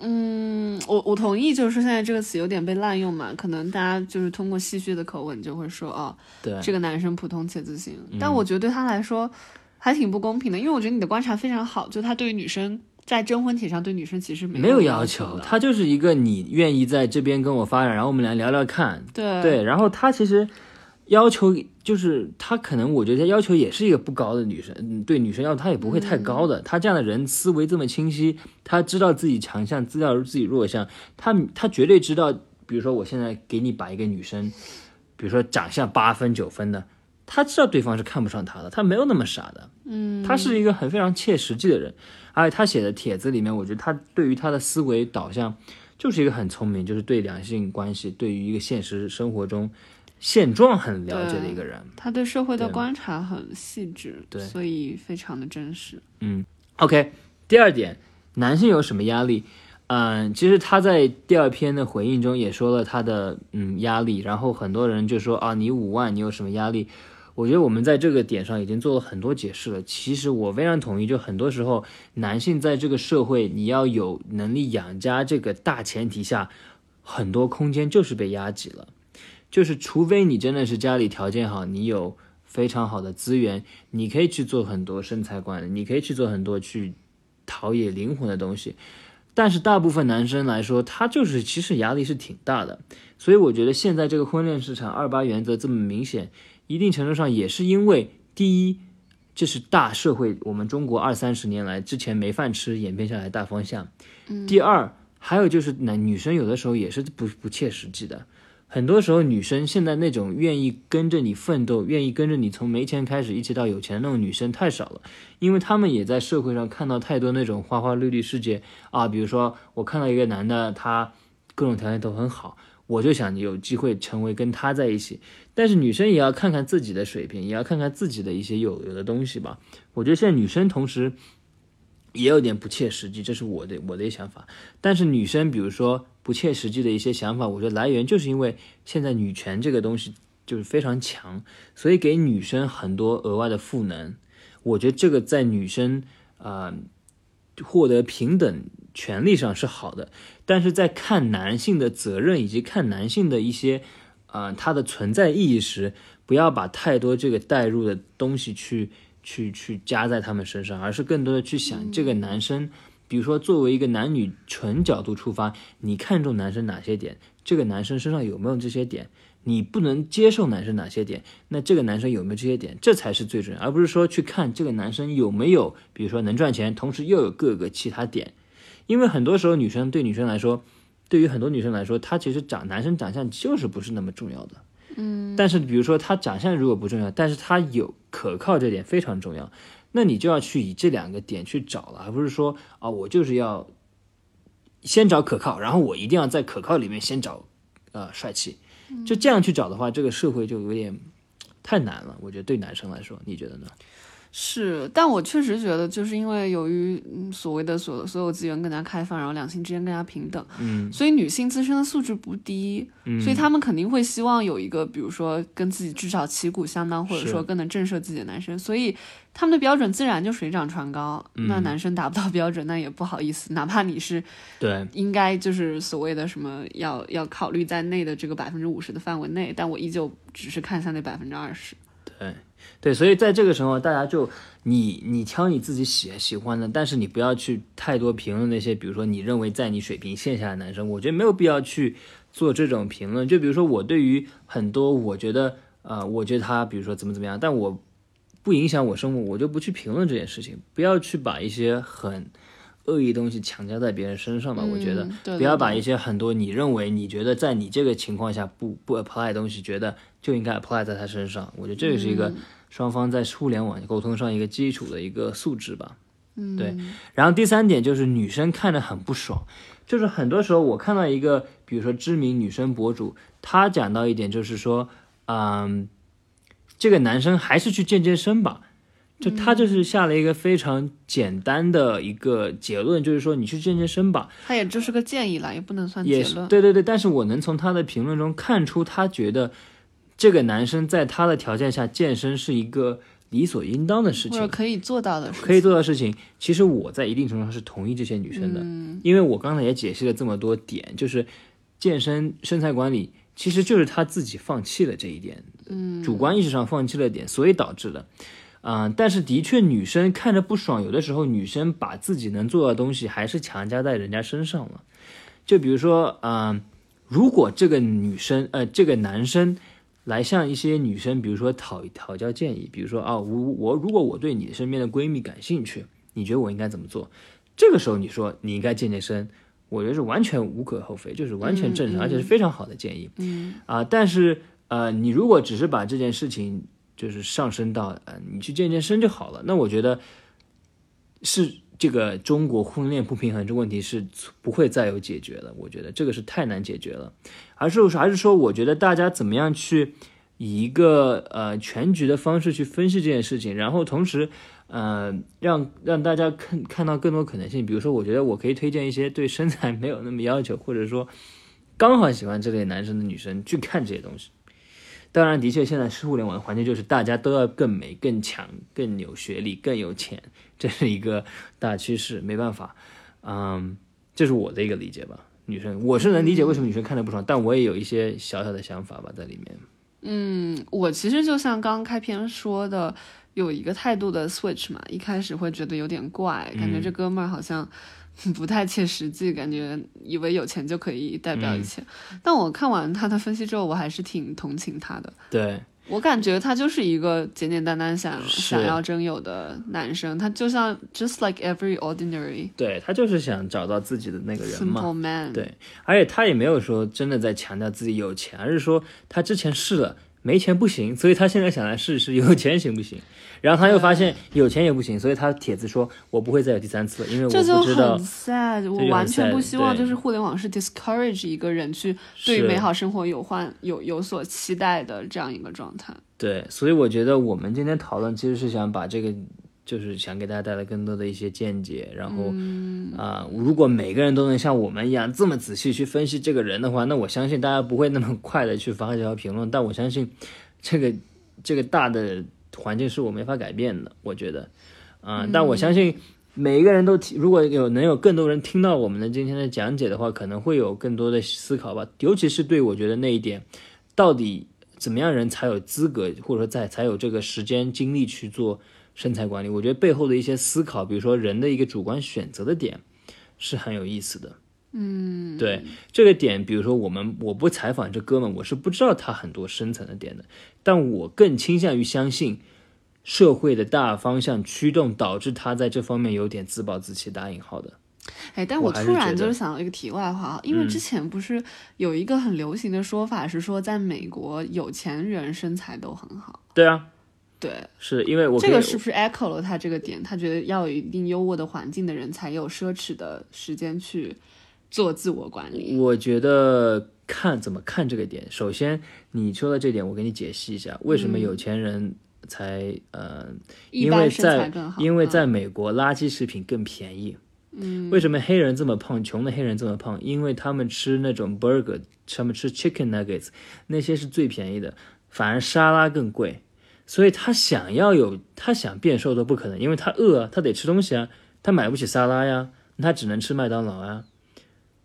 嗯，我我同意，就是说现在这个词有点被滥用嘛，可能大家就是通过戏谑的口吻就会说，哦，对，这个男生普通且自信，嗯但我觉得对他来说还挺不公平的，因为我觉得你的观察非常好，就他对于女生在征婚帖上对女生其实没有有要要求，他就是一个你愿意在这边跟我发展，然后我们俩聊聊看。对对，然后他其实要求就是他可能我觉得他要求也是一个不高的女生，嗯对女生要求他也不会太高的。他这样的人思维这么清晰，他知道自己强项，知道自己弱项，他他绝对知道，比如说我现在给你把一个女生，比如说长相八分九分的。他知道对方是看不上他的，他没有那么傻的，嗯，他是一个很非常切实际的人，而且他写的帖子里面，我觉得他对于他的思维导向就是一个很聪明，就是对两性关系，对于一个现实生活中现状很了解的一个人。他对社会的观察很细致，对所以非常的真实。嗯 OK，第二点，男性有什么压力？嗯，其实他在第二篇的回应中也说了他的嗯压力，然后很多人就说啊，你五万，你有什么压力？我觉得我们在这个点上已经做了很多解释了。其实我非常同意，就很多时候男性在这个社会，你要有能力养家这个大前提下，很多空间就是被压挤了。就是除非你真的是家里条件好，你有非常好的资源，你可以去做很多身材管理，你可以去做很多去陶冶灵魂的东西。但是大部分男生来说，他就是其实压力是挺大的。所以我觉得现在这个婚恋市场二八原则这么明显，一定程度上也是因为第一，这是大社会我们中国二三十年来之前没饭吃演变下来大方向。第二，还有就是男女生有的时候也是不不切实际的。很多时候，女生现在那种愿意跟着你奋斗、愿意跟着你从没钱开始一直到有钱的那种女生太少了，因为她们也在社会上看到太多那种花花绿绿世界啊。比如说，我看到一个男的，他各种条件都很好，我就想有机会成为跟他在一起。但是女生也要看看自己的水平，也要看看自己的一些有有的东西吧。我觉得现在女生同时也有点不切实际，这是我的我的想法。但是女生，比如说不切实际的一些想法，我觉得来源就是因为现在女权这个东西就是非常强，所以给女生很多额外的赋能。我觉得这个在女生呃获得平等权利上是好的，但是在看男性的责任以及看男性的一些呃他的存在意义时，不要把太多这个带入的东西去去去加在他们身上，而是更多的去想这个男生。比如说，作为一个男女纯角度出发，你看重男生哪些点？这个男生身上有没有这些点？你不能接受男生哪些点？那这个男生有没有这些点？这才是最重要，而不是说去看这个男生有没有，比如说能赚钱，同时又有各个其他点。因为很多时候，女生对女生来说，对于很多女生来说，她其实长男生长相就是不是那么重要的。嗯，但是比如说他长相如果不重要，但是他有可靠这点非常重要。那你就要去以这两个点去找了，而不是说啊，我就是要先找可靠，然后我一定要在可靠里面先找呃帅气，就这样去找的话，这个社会就有点太难了。我觉得对男生来说，你觉得呢？是，但我确实觉得，就是因为由于嗯所谓的所所有资源更加开放，然后两性之间更加平等，嗯，所以女性自身的素质不低，嗯。所以她们肯定会希望有一个，比如说跟自己至少旗鼓相当，或者说更能震慑自己的男生，所以他们的标准自然就水涨船高。嗯。那男生达不到标准，那也不好意思，哪怕你是对，应该就是所谓的什么要要考虑在内的这个百分之五十的范围内，但我依旧只是看向那百分之二十。对，所以在这个时候，大家就你你挑你自己喜喜欢的，但是你不要去太多评论那些，比如说你认为在你水平线下的男生，我觉得没有必要去做这种评论。就比如说我对于很多，我觉得呃，我觉得他比如说怎么怎么样，但我不影响我生活，我就不去评论这件事情。不要去把一些很恶意的东西强加在别人身上吧。我觉得嗯对不要对对把一些很多你认为你觉得在你这个情况下不不 apply 的东西，觉得就应该 apply 在他身上。我觉得这个是一个。双方在互联网沟通上一个基础的一个素质吧。嗯，对然后第三点就是女生看着很不爽，就是很多时候我看到一个，比如说知名女生博主，她讲到一点就是说，嗯，这个男生还是去健健身吧。就他就是下了一个非常简单的一个结论，就是说你去健健身吧，他也就是个建议啦，也不能算也是结论。对对对。但是我能从他的评论中看出，他觉得这个男生在他的条件下健身是一个理所应当的事情，或者可以做到的事情，可以做到的事情。其实我在一定程度上是同意这些女生的，因为我刚才也解析了这么多点，就是健身身材管理其实就是他自己放弃了这一点，嗯，主观意识上放弃了点，所以导致的。嗯、但是的确，女生看着不爽，有的时候女生把自己能做的东西还是强加在人家身上了。就比如说，嗯、如果这个女生，呃，这个男生来向一些女生，比如说讨讨教建议，比如说啊，我我如果我对你身边的闺蜜感兴趣，你觉得我应该怎么做？这个时候你说你应该健健身，我觉得是完全无可厚非，就是完全正常，而且是非常好的建议。嗯啊，但是呃，你如果只是把这件事情就是上升到呃，你去健健身就好了，那我觉得是这个中国婚恋不平衡这个问题是不会再有解决了。我觉得这个是太难解决了，而是还是说，我觉得大家怎么样去以一个呃全局的方式去分析这件事情，然后同时。呃，让让大家看看到更多可能性。比如说，我觉得我可以推荐一些对身材没有那么要求，或者说刚好喜欢这类男生的女生去看这些东西。当然，的确，现在是互联网的环境就是大家都要更美、更强、更有学历、更有钱，这是一个大趋势，没办法。嗯，这是我的一个理解吧。女生，我是能理解为什么女生看着不爽，但我也有一些小小的想法吧在里面。嗯，我其实就像刚开篇说的，有一个态度的 switch 嘛，一开始会觉得有点怪，感觉这哥们儿好像 不太切实际，感觉以为有钱就可以代表一切。但我看完他的分析之后，我还是挺同情他的。对，我感觉他就是一个简简单单想想要真有的男生，他就像 just like every ordinary 对他就是想找到自己的那个人嘛。simple man。对，而且他也没有说真的在强调自己有钱，而是说他之前试了没钱不行，所以他现在想来试一试 有钱行不行。然后他又发现有钱也不行，所以他帖子说我不会再有第三次了，因为我这就不知道很 sad，我完全不希望就是互联网是 discourage 一个人去对于美好生活有幻有有所期待的这样一个状态。对，所以我觉得我们今天讨论其实是想把这个，就是想给大家带来更多的一些见解。然后，啊、如果每个人都能像我们一样这么仔细去分析这个人的话，那我相信大家不会那么 快的去发这条评论。但我相信，这个这个大的环境是我没法改变的。我觉得，啊、但我相信。每一个人都听，如果有能有更多人听到我们的今天的讲解的话，可能会有更多的思考吧。尤其是对我觉得那一点，到底怎么样人才有资格，或者说在才有这个时间精力去做身材管理？我觉得背后的一些思考，比如说人的一个主观选择的点，是很有意思的。嗯，对这个点，比如说我们我不采访这哥们，我是不知道他很多深层的点的，但我更倾向于相信社会的大方向驱动导致他在这方面有点自暴自弃（打引号的）。哎，但我突然就是想到一个题外话啊，因为之前不是有一个很流行的说法是说，在美国有钱人身材都很好。对啊，对，是因为我这个是不是 echo 了他这个点？他觉得要有一定优渥的环境的人才有奢侈的时间去做自我管理。我觉得看怎么看这个点。首先，你说的这点，我给你解析一下，为什么有钱人才、呃，因为在因为在美国垃圾食品更便宜。嗯，为什么黑人这么胖，穷的黑人这么胖？因为他们吃那种 burger，他们吃 chicken nuggets，那些是最便宜的，反而沙拉更贵。所以他想要有，他想变瘦都不可能，因为他饿啊，他得吃东西啊，他买不起沙拉呀，他只能吃麦当劳啊。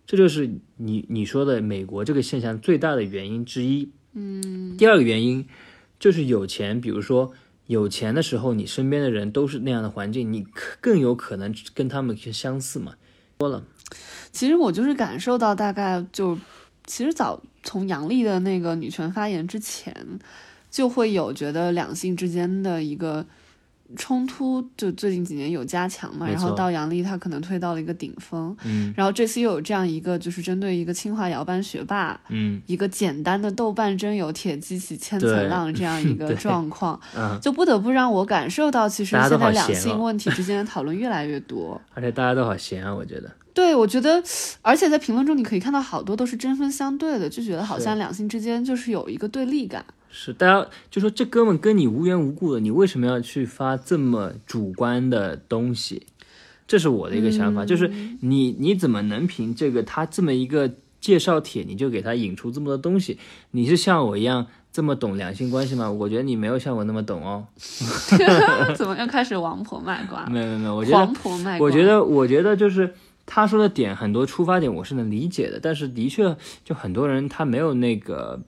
这就是你你说的美国这个现象最大的原因之一。嗯，第二个原因就是有钱，比如说有钱的时候，你身边的人都是那样的环境，你可更有可能跟他们相似嘛。多了，其实我就是感受到，大概就其实早从杨笠的那个女权发言之前，就会有觉得两性之间的一个冲突就最近几年有加强嘛，然后到杨笠他可能推到了一个顶峰，嗯然后这次又有这样一个就是针对一个清华摇班学霸，嗯一个简单的豆瓣真有铁激起千层浪这样一个 状况，嗯，就不得不让我感受到，其实现在两性问题之间的讨论越来越多。而且大家都好闲啊，我觉得。对，我觉得，而且在评论中你可以看到好多都是针锋相对的，就觉得好像两性之间就是有一个对立感。是，大家就说这哥们跟你无缘无故的，你为什么要去发这么主观的东西？这是我的一个想法，就是你你怎么能凭这个他这么一个介绍帖，你就给他引出这么多东西？你是像我一样这么懂两性关系吗？我觉得你没有像我那么懂哦。怎么又开始王婆卖瓜？没有没有没有，我觉得王婆卖瓜。我觉得，我觉得就是他说的点，很多出发点我是能理解的，但是的确，就很多人他没有那个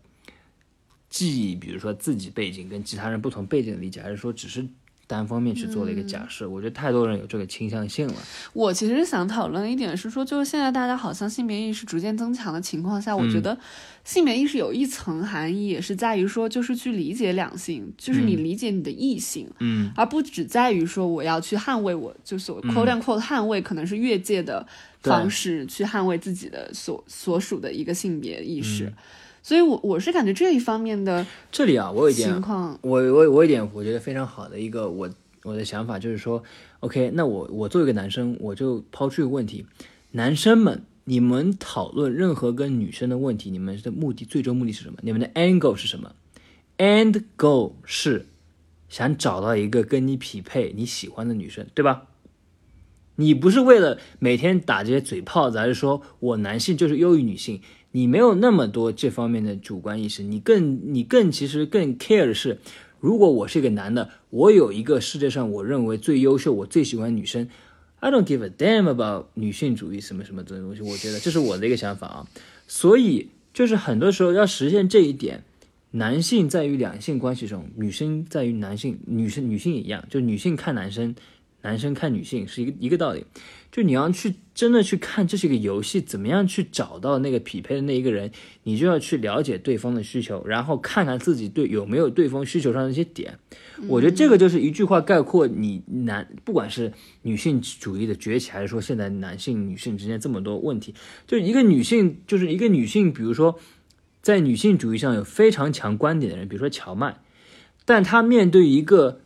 记忆，比如说自己背景跟其他人不同背景的理解，还是说只是单方面去做了一个假设。我觉得太多人有这个倾向性了。我其实想讨论一点是说，就是现在大家好像性别意识逐渐增强的情况下，我觉得性别意识有一层含义，也是在于说，就是去理解两性，就是你理解你的异性，嗯而不只在于说我要去捍卫我，就所 quote unquote 捍卫，可能是越界的方式去捍卫自己的所所属的一个性别意识。所以我，我是感觉这一方面的这里啊，我有一点情况，我我我有一点我觉得非常好的一个我我的想法就是说，OK，那我我作为一个男生，我就抛出一个问题，男生们，你们讨论任何跟女生的问题，你们的目的最终目的是什么？你们的 goal 是什么？end goal 是想找到一个跟你匹配、你喜欢的女生，对吧？你不是为了每天打这些嘴炮子，还是说我男性就是优于女性？你没有那么多这方面的主观意识，你更你更其实更 care 的是，如果我是一个男的，我有一个世界上我认为最优秀、我最喜欢女生，I don't give a damn about 女性主义什么什么这种东西，我觉得这是我的一个想法啊。所以就是很多时候要实现这一点，男性在于两性关系中，女生在于男性，女生女性也一样，就女性看男生，男生看女性是一个一个道理。就你要去真的去看这是一个游戏，怎么样去找到那个匹配的那一个人，你就要去了解对方的需求，然后看看自己对有没有对方需求上的一些点。我觉得这个就是一句话概括你男，不管是女性主义的崛起，还是说现在男性女性之间这么多问题，就一个女性就是一个女性，比如说在女性主义上有非常强观点的人，比如说乔麦，但她面对一个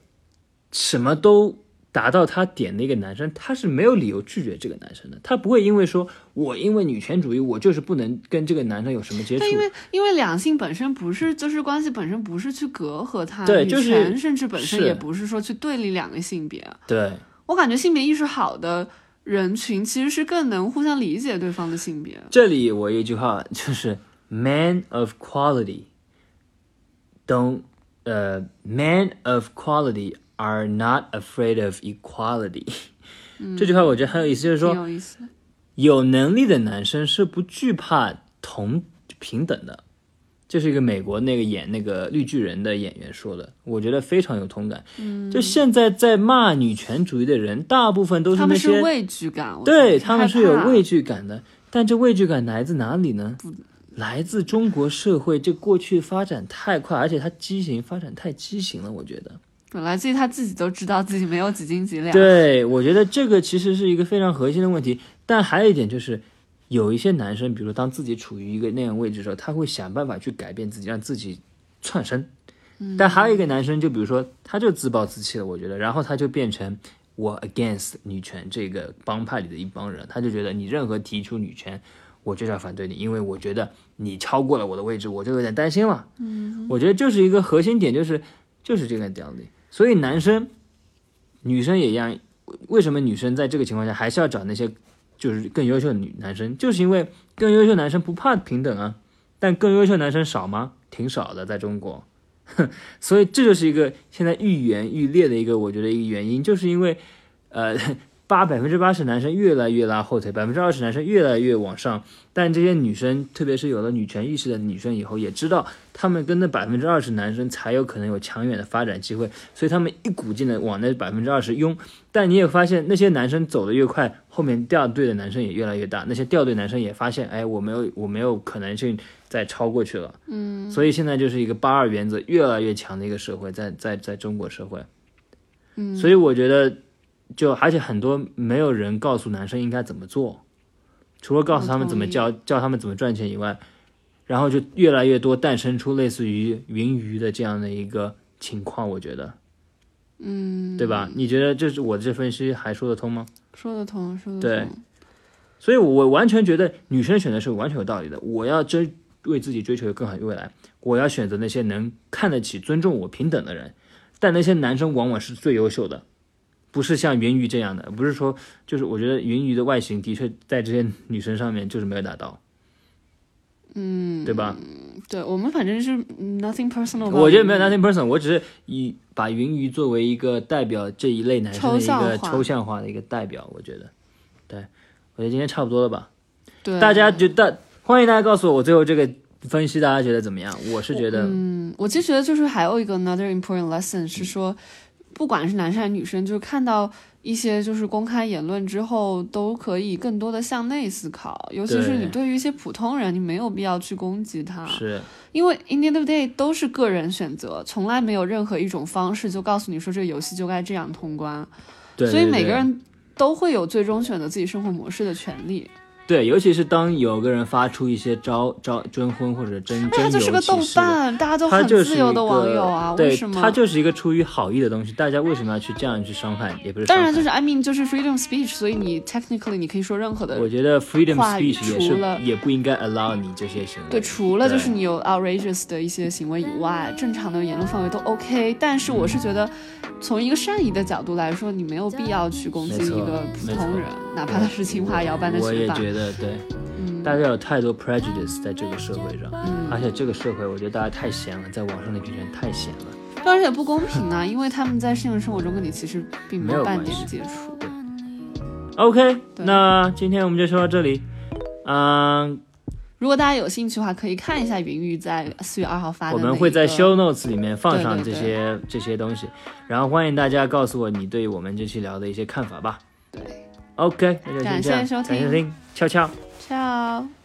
什么都达到他点的一个男生，他是没有理由拒绝这个男生的，他不会因为说我因为女权主义，我就是不能跟这个男生有什么接触但。因为因为两性本身不是，就是关系本身不是去隔阂他，女对就是权甚至本身也不是说去对立两个性别。对，我感觉性别意识好的人群其实是更能互相理解对方的性别。这里我有一句话就是 “man of quality don't 呃、man of quality are not afraid of equality”、这句话我觉得很有意思，就是说有能力的男生是不惧怕同平等的。这是一个美国那个演那个绿巨人的演员说的，我觉得非常有同感。嗯，就现在在骂女权主义的人，大部分都是他那些们是畏惧感，对他们是有畏惧感的，但这畏惧感来自哪里呢？来自中国社会，这过去发展太快，而且它畸形发展太畸形了，我觉得。本来自己他自己都知道自己没有几斤几两。对，我觉得这个其实是一个非常核心的问题。但还有一点就是，有一些男生，比如说当自己处于一个那样位置的时候，他会想办法去改变自己，让自己窜升。但还有一个男生，就比如说他就自暴自弃了，我觉得，然后他就变成我 against 女权这个帮派里的一帮人，他就觉得你任何提出女权，我就是要反对你，因为我觉得你超过了我的位置，我就有点担心了。嗯，我觉得就是一个核心点，就是就是这个道理。所以男生、女生也一样，为什么女生在这个情况下还是要找那些就是更优秀的女男生？就是因为更优秀男生不怕平等啊，但更优秀男生少吗？挺少的，在中国。所以这就是一个现在愈演愈烈的一个，我觉得一个原因，就是因为，呃，八百分之八十男生越来越拉后腿，百分之二十男生越来越往上，但这些女生，特别是有了女权意识的女生以后，也知道她们跟那百分之二十男生才有可能有长远的发展机会，所以他们一股劲的往那百分之二十拥。但你也发现，那些男生走得越快，后面掉队的男生也越来越大，那些掉队男生也发现，哎，我没有我没有可能性再超过去了。嗯，所以现在就是一个八二原则越来越强的一个社会，在在在中国社会。嗯，所以我觉得就而且很多没有人告诉男生应该怎么做，除了告诉他们怎么教教他们怎么赚钱以外，然后就越来越多诞生出类似于云鱼的这样的一个情况，我觉得，嗯，对吧？你觉得这是我这分析还说得通吗？说得通，说得通对通。所以，我完全觉得女生选择是完全有道理的。我要追为自己追求更好的未来，我要选择那些能看得起、尊重我、平等的人。但那些男生往往是最优秀的，不是像云鱼这样的。不是说，就是我觉得云鱼的外形的确在这些女生上面就是没有达到，嗯，对吧？对我们反正是嗯 nothing personal。我觉得没有 nothing personal，我只是以把云鱼作为一个代表这一类男生的一个抽象化的一个代表。我觉得，对我觉得今天差不多了吧。对大家觉得欢迎大家告诉我，我最后这个分析大家觉得怎么样？我是觉得，嗯，我其实觉得就是还有一个 another important lesson 是说，不管是男生还是女生，就是看到一些就是公开言论之后，都可以更多的向内思考，尤其是你对。于一些普通人，你没有必要去攻击他，是。因为 in the end of the day 都是个人选择，从来没有任何一种方式就告诉你说这个游戏就该这样通关，对，所以每个人都会有最终选择自己生活模式的权利。对，尤其是当有个人发出一些招招征婚或者征那他征就是个豆瓣，大家都很他就是自由的网友啊，为什，么？他就是一个出于好意的东西，大家为什么要去这样去伤害？也不是，当然就是 I mean 就是 freedom speech，所以你 technically 你可以说任何的我觉得 freedom speech 也是也不应该 allow 你这些行为。对，除了就是你有 outrageous 的一些行为以外，正常的言论范围都 OK。但是我是觉得，从一个善意的角度来说，你没有必要去攻击一个普通人，哪怕他是清华摇班的我也学霸。觉得对，对大家有太多 prejudice 在这个社会上，嗯，而且这个社会我觉得大家太闲了，在网上那群人太闲了。而且不公平啊，因为他们在现实生活中跟你其实并没没有半点接触。OK，对那今天我们就说到这里。嗯，如果大家有兴趣的话，可以看一下云玉在四月二号发的我们会在 show notes 里面放上这些这些东西，然后欢迎大家告诉我你对我们这期聊的一些看法吧。对 OK，那就先这样，感谢收听感谢收听，悄悄。，ciao。